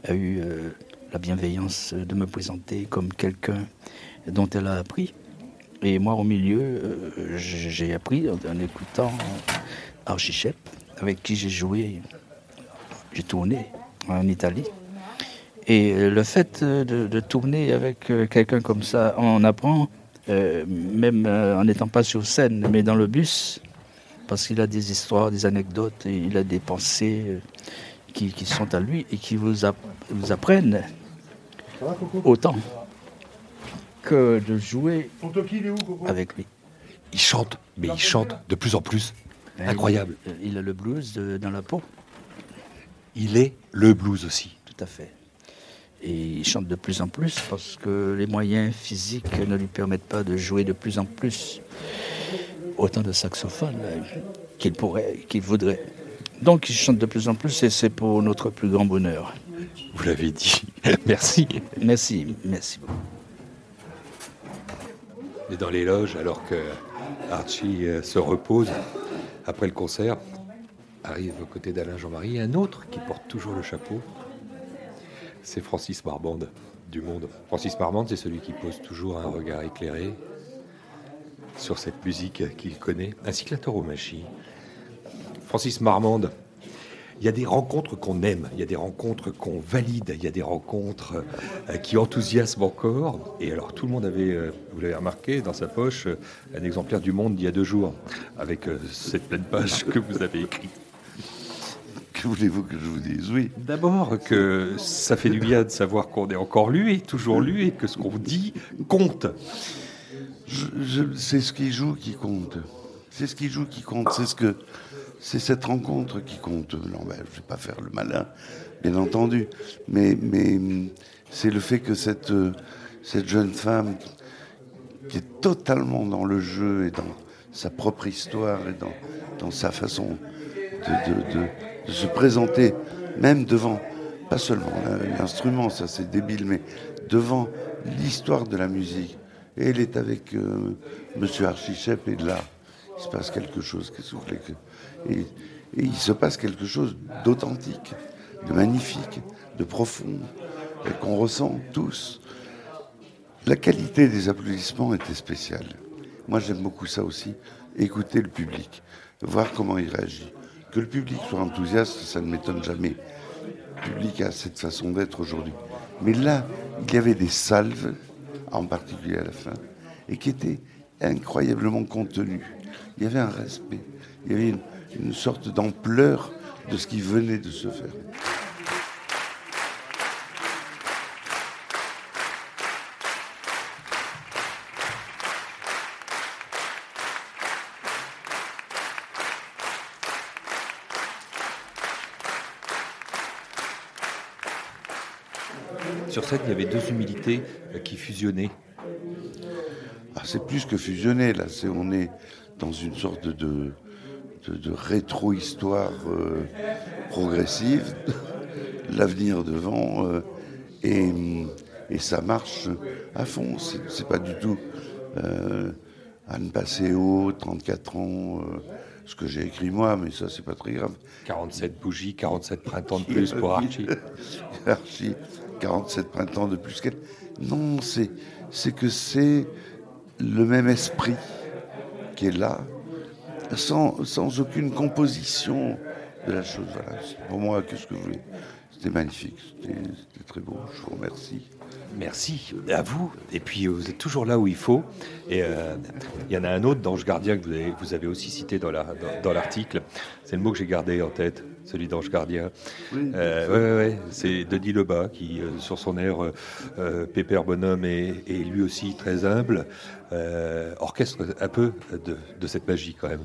a eu euh, la bienveillance de me présenter comme quelqu'un dont elle a appris. Et moi, au milieu, euh, j'ai appris en, en écoutant Archie Shepp, avec qui j'ai joué, j'ai tourné en Italie. Et euh, le fait euh, de, de tourner avec euh, quelqu'un comme ça, on apprend, euh, même en n'étant pas sur scène, mais dans le bus, parce qu'il a des histoires, des anecdotes, et il a des pensées qui, qui sont à lui et qui vous, app- vous apprennent autant que de jouer avec lui. Il chante, mais il chante de plus en plus. Incroyable. Il, il a le blues de- dans la peau. Il est le blues aussi. Tout à fait. Et il chante de plus en plus parce que les moyens physiques ne lui permettent pas de jouer de plus en plus autant de saxophone euh, qu'il pourrait, qu'il voudrait. Donc il chante de plus en plus et c'est pour notre plus grand bonheur. Vous l'avez dit. Merci. Merci, merci beaucoup. Et dans les loges, alors que Archie euh, se repose après le concert, arrive aux côtés d'Alain Jean-Marie un autre qui porte toujours le chapeau. C'est Francis Marbande du Monde. Francis Marbande, c'est celui qui pose toujours un regard éclairé sur cette musique qu'il connaît, ainsi que la tauromachie. Francis Marmande, il y a des rencontres qu'on aime, il y a des rencontres qu'on valide, il y a des rencontres euh, qui enthousiasment encore. Et alors tout le monde avait, euh, vous l'avez remarqué, dans sa poche, euh, un exemplaire du Monde d'il y a deux jours, avec cette pleine page que vous avez écrite. Que voulez-vous que je vous dise? Oui. D'abord que ça fait du bien de savoir qu'on est encore lu et toujours lu et que ce qu'on dit compte. C'est ce qui joue qui compte. C'est ce qui joue qui compte. C'est ce que, c'est cette rencontre qui compte. Non, ben, je vais pas faire le malin, bien entendu, mais, mais c'est le fait que cette, cette jeune femme qui est totalement dans le jeu et dans sa propre histoire et dans, dans sa façon de, de- de- de se présenter, même devant, pas seulement l'in- l'instrument, ça c'est débile, mais devant l'histoire de la musique. Et elle est avec euh, Monsieur Archichep et là, il se passe quelque chose. Que- Et, et il se passe quelque chose d'authentique, de magnifique, de profond, et qu'on ressent tous. La qualité des applaudissements était spéciale. Moi, j'aime beaucoup ça aussi, écouter le public, voir comment il réagit. Que le public soit enthousiaste, ça ne m'étonne jamais. Le public a cette façon d'être aujourd'hui. Mais là, il y avait des salves, en particulier à la fin, et qui étaient incroyablement contenues. Il y avait un respect, il y avait une, sorte d'ampleur de ce qui venait de se faire. Sur scène, il y avait deux humilités euh, qui fusionnaient. c'est plus que fusionné, là. C'est, on est dans une sorte de, de, de rétro-histoire euh, progressive, l'avenir devant, euh, et, et ça marche à fond. C'est, pas du tout euh, Anne Passeo, 34 ans, ce que j'ai écrit moi, mais ça, c'est pas très grave. 47 bougies, 47 printemps de plus pour Archie. Archie, 47 printemps de plus qu'elle. Non, c'est, c'est que c'est le même esprit qui est là, sans, sans aucune composition de la chose. Voilà. Pour moi, qu'est-ce que vous voulez C'était magnifique, c'était, très beau. Je vous remercie. Merci à vous. Et puis vous êtes toujours là où il faut. Et euh, il y en a un autre d'ange gardien que vous avez, aussi cité dans, la, dans l'article. C'est le mot que j'ai gardé en tête, celui d'ange gardien. Oui. Euh, ouais, ouais. C'est Denis Lebas qui, euh, sur son air euh, euh, Pépère Bonhomme, est, est lui aussi très humble, orchestre un peu de, de cette magie quand même.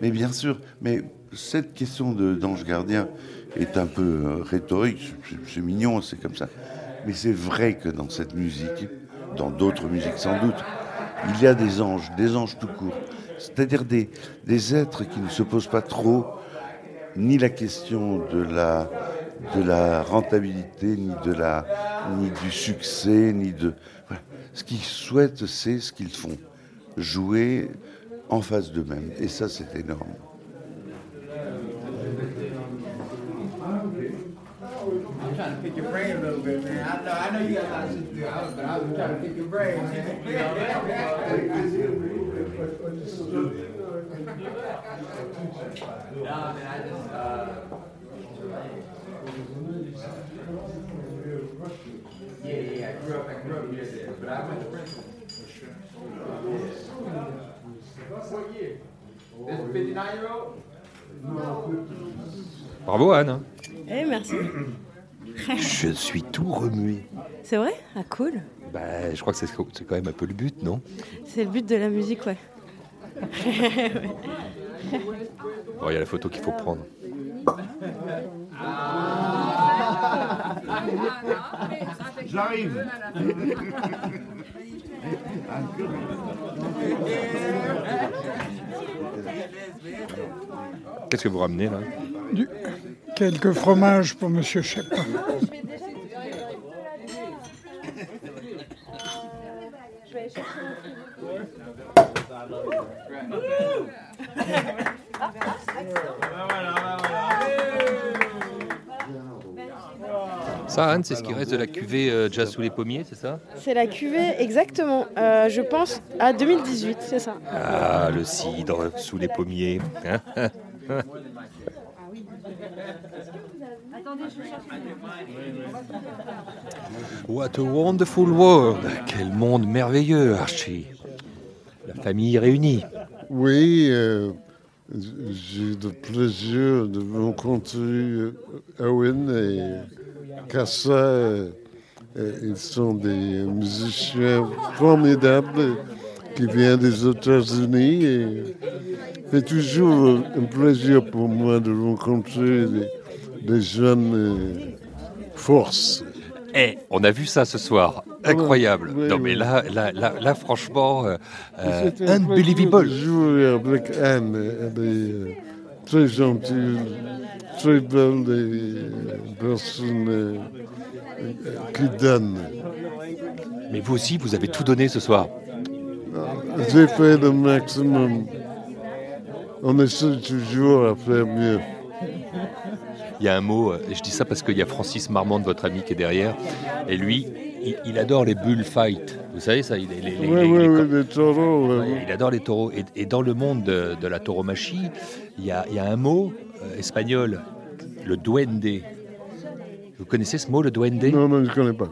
Mais bien sûr, mais cette question de, d'ange gardien est un peu rhétorique, c'est, c'est mignon, c'est comme ça. Mais c'est vrai que dans cette musique, dans d'autres musiques sans doute, il y a des anges, des anges tout court. C'est-à-dire des, des êtres qui ne se posent pas trop ni la question de la, de la rentabilité, ni, de la, ni du succès, ni de... voilà. Ce qu'ils souhaitent, c'est ce qu'ils font. Jouer en face d'eux-mêmes. Et ça, c'est énorme. I I just, uh, yeah, yeah, I grew up, I grew up near there, but I went to Princeton. What year? This year old? Bravo Anne. hein. Eh, merci. Je suis tout remué. C'est vrai? Ah, cool. Bah, je crois que c'est, c'est quand même un peu le but, non? C'est le but de la musique, ouais. Bon, il y a la photo qu'il faut prendre. J'arrive. Qu'est-ce que vous ramenez là? Du- Quelques fromages pour Monsieur Chapin. Ça, Anne, c'est ce qui reste de la cuvée euh, Jazz sous les pommiers, c'est ça C'est la cuvée, exactement. Euh, je pense à 2018, c'est ça. Ah, le cidre sous les pommiers. What a wonderful world Quel monde merveilleux, Archie La famille réunie. Oui, euh, j'ai le plaisir de rencontrer euh, Owen et Cassa. euh, euh, Ils sont des musiciens formidables qui viennent des États-Unis. C'est toujours un plaisir pour moi de rencontrer des, jeunes forces. Eh, on a vu ça ce soir. Incroyable. Oui, non, oui. mais là, là, là, là franchement, euh, euh, unbelievable. jouer avec Anne. Elle est très gentille, très belle et euh, personne euh, euh, qui donne. Mais vous aussi, vous avez tout donné ce soir. J'ai fait le maximum. On essaie toujours à faire mieux. Il y a un mot, euh, et je dis ça parce qu'il y a Francis Marmande, votre ami, qui est derrière, et lui, il, il adore les bullfights. Vous savez ça il, les- les- Oui, les- oui, les- oui, les taureaux. oui, oui. Il adore les taureaux. Et, et dans le monde de, de la tauromachie, il y a, il y a un mot euh, espagnol, le duende. Vous connaissez ce mot, le duende? Non, non, je ne connais pas.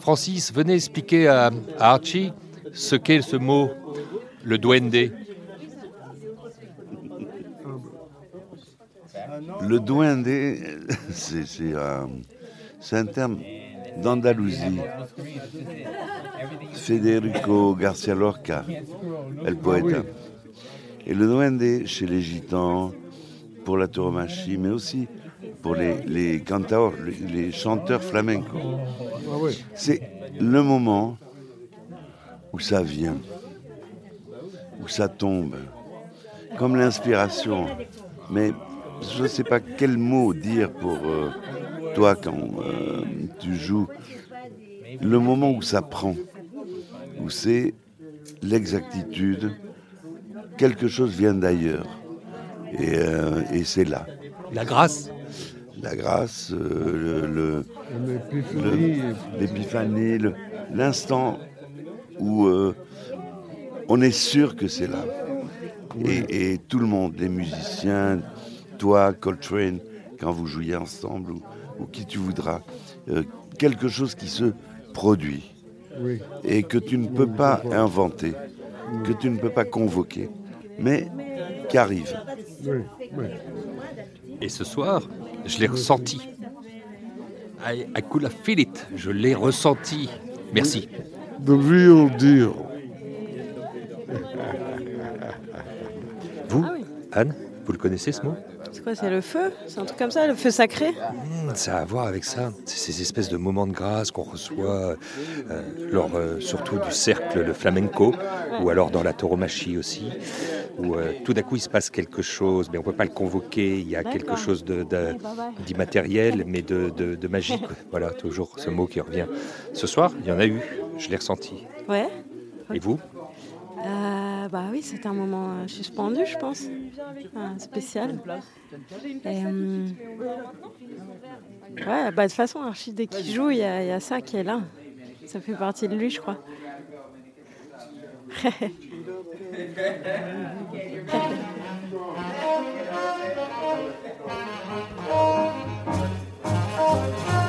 Francis, venez expliquer à, à Archie ce qu'est ce mot, le duende. Le duende, c'est c'est un, terme d'Andalousie. Federico Garcia Lorca le poète. Et le duende, chez les gitans, pour la tauromachie, mais aussi pour les, les les, chanteurs flamencos. C'est le moment où ça vient. où ça tombe, comme l'inspiration. Je ne sais pas quel mot dire pour euh, toi quand euh, tu joues. Le moment où ça prend, où c'est l'exactitude, quelque chose vient d'ailleurs. Et, euh, et c'est là. La grâce La grâce, euh, le- L'épiphanie. l'instant où euh, on est sûr que c'est là. Et, et tout le monde, les musiciens, toi, Coltrane, quand vous jouiez ensemble, ou, ou qui tu voudras, euh, quelque chose qui se produit Oui. et que tu ne peux pas inventer, que tu ne peux pas convoquer, mais qui arrive. Oui, oui. Et ce soir, je l'ai ressenti. I, I could have feel it. Je l'ai ressenti. Merci. The real deal. Vous, Anne, vous le connaissez ce mot? C'est quoi, c'est le feu C'est un truc comme ça, le feu sacré Hmm, Ça a à voir avec ça. C'est ces espèces de moments de grâce qu'on reçoit euh, lors euh, surtout du cercle, le flamenco, ou alors dans la tauromachie aussi, où euh, tout d'un coup il se passe quelque chose, mais on ne peut pas le convoquer. Il y a quelque chose de- d'immatériel, mais de, de- de magique. Voilà, toujours ce mot qui revient. Ce soir, il y en a eu. Je l'ai ressenti. Ouais. Et vous? Euh, bah oui, c'était un moment euh, suspendu, je pense. Ah, spécial. Et, hum, ouais, bah de toute façon, Archie, dès qu'il joue, il y, a il y a ça qui est là. Ça fait partie de lui, je crois.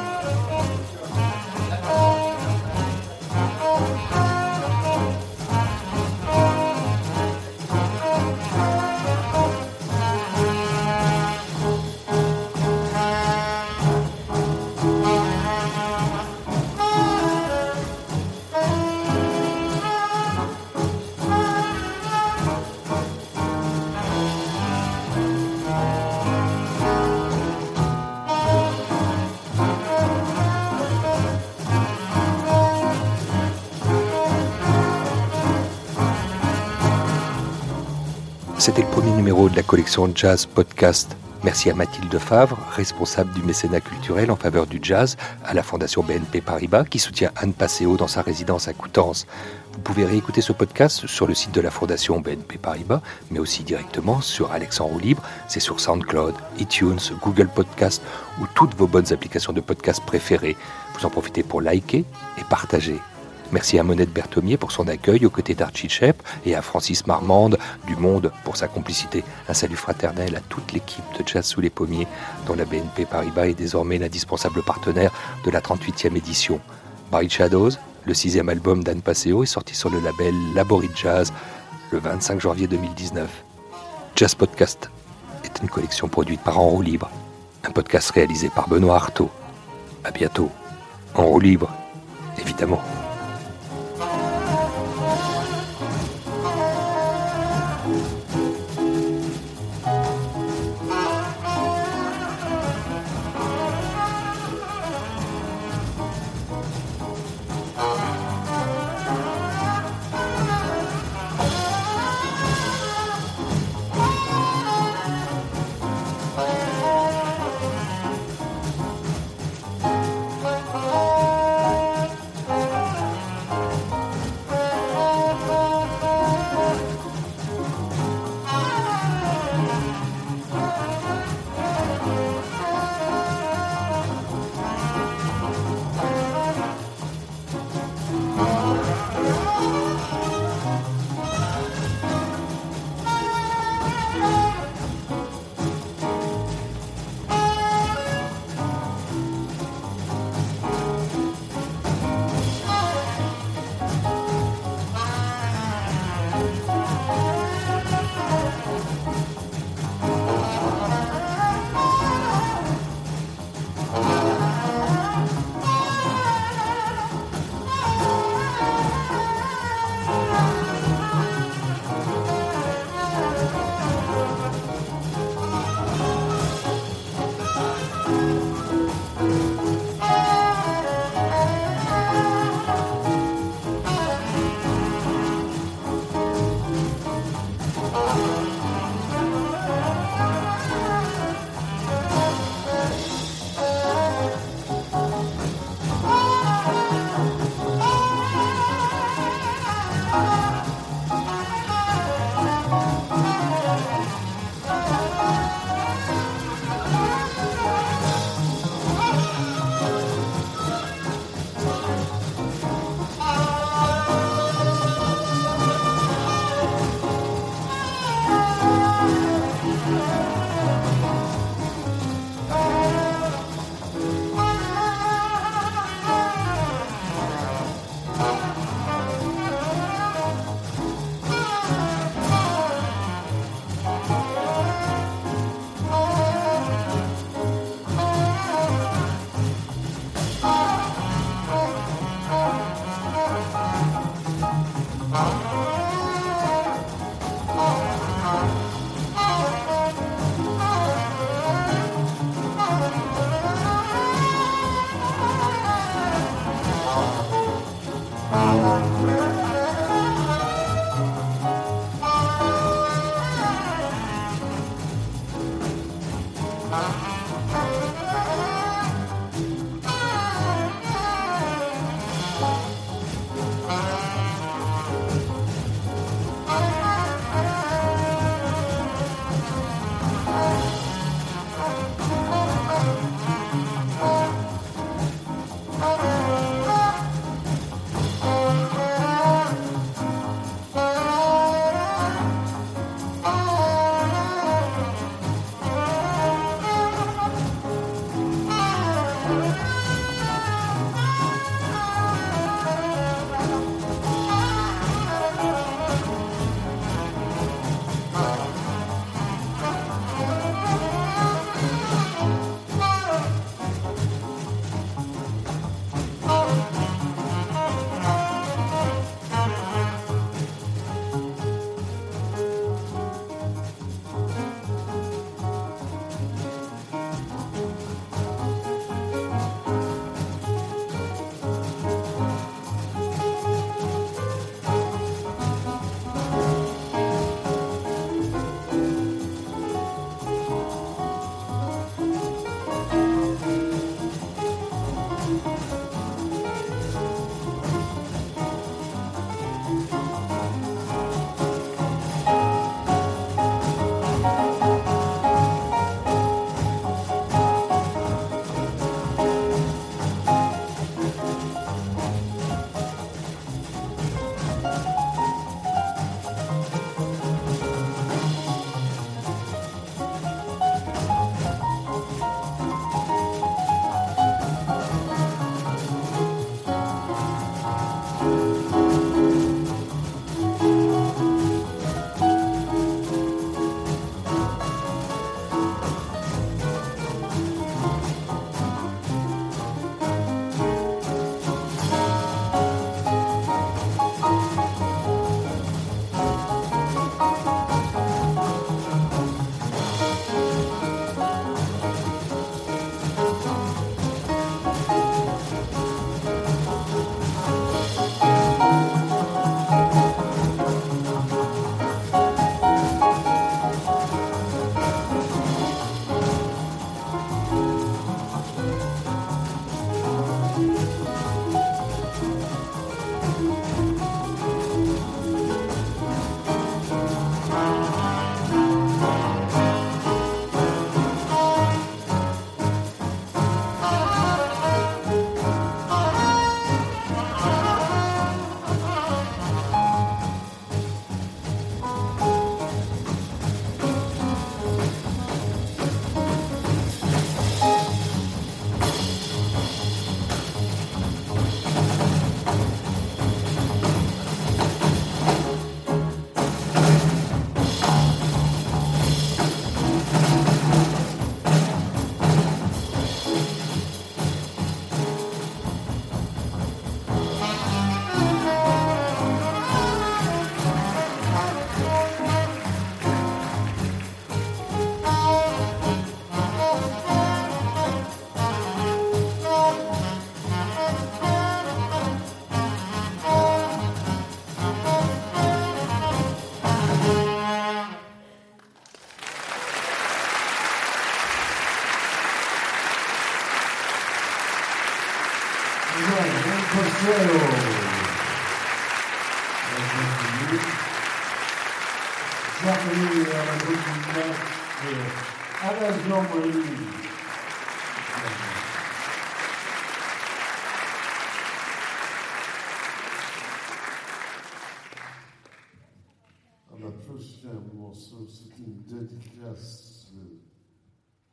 numéro de la collection Jazz Podcast. Merci à Mathilde Favre, responsable du mécénat culturel en faveur du jazz à la Fondation BNP Paribas, qui soutient Anne Passeo dans sa résidence à Coutances. Vous pouvez réécouter ce podcast sur le site de la Fondation BNP Paribas, mais aussi directement sur Alex en libre. C'est sur SoundCloud, iTunes, Google Podcast ou toutes vos bonnes applications de podcast préférées. Vous en profitez pour liker et partager. Merci à Monette Berthomier pour son accueil aux côtés d'Archie Shep et à Francis Marmande du Monde pour sa complicité. Un salut fraternel à toute l'équipe de Jazz sous les pommiers, dont la BNP Paribas est désormais l'indispensable partenaire de la 38e édition. Bright Shadows, le sixième album d'Anne Passeo, est sorti sur le label Laborit Jazz le 25 janvier 2019. Jazz Podcast est une collection produite par En roue libre, un podcast réalisé par Benoît Artaud. À bientôt. En roue libre, évidemment.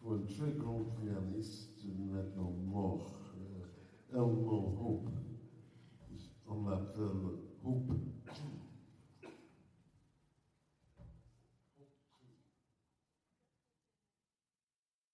Pour un très grand pianiste maintenant mort, euh, Elmo Hope. On l'appelle